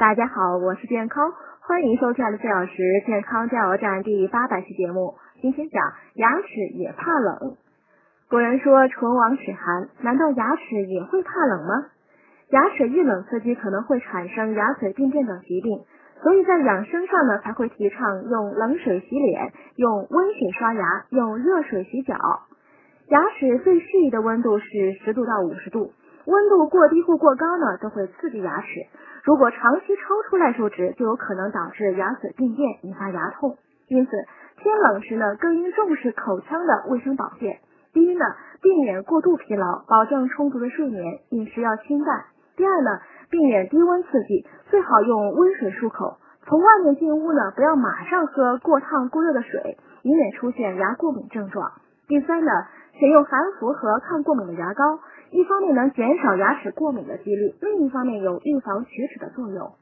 大家好，我是健康，欢迎收听二十四小时健康加油站第八百期节目。今天讲牙齿也怕冷。古人说唇亡齿寒，难道牙齿也会怕冷吗？牙齿遇冷刺激可能会产生牙髓病变等疾病，所以在养生上呢才会提倡用冷水洗脸，用温水刷牙，用热水洗脚。牙齿最适宜的温度是十度到五十度，温度过低或过高呢都会刺激牙齿。如果长期超出耐受值，就有可能导致牙髓病变，引发牙痛。因此，天冷时呢，更应重视口腔的卫生保健。第一呢，避免过度疲劳，保证充足的睡眠，饮食要清淡。第二呢，避免低温刺激，最好用温水漱口。从外面进屋呢，不要马上喝过烫过热的水，以免出现牙过敏症状。第三呢，选用含氟和抗过敏的牙膏。一方面能减少牙齿过敏的几率，另一方面有预防龋齿的作用。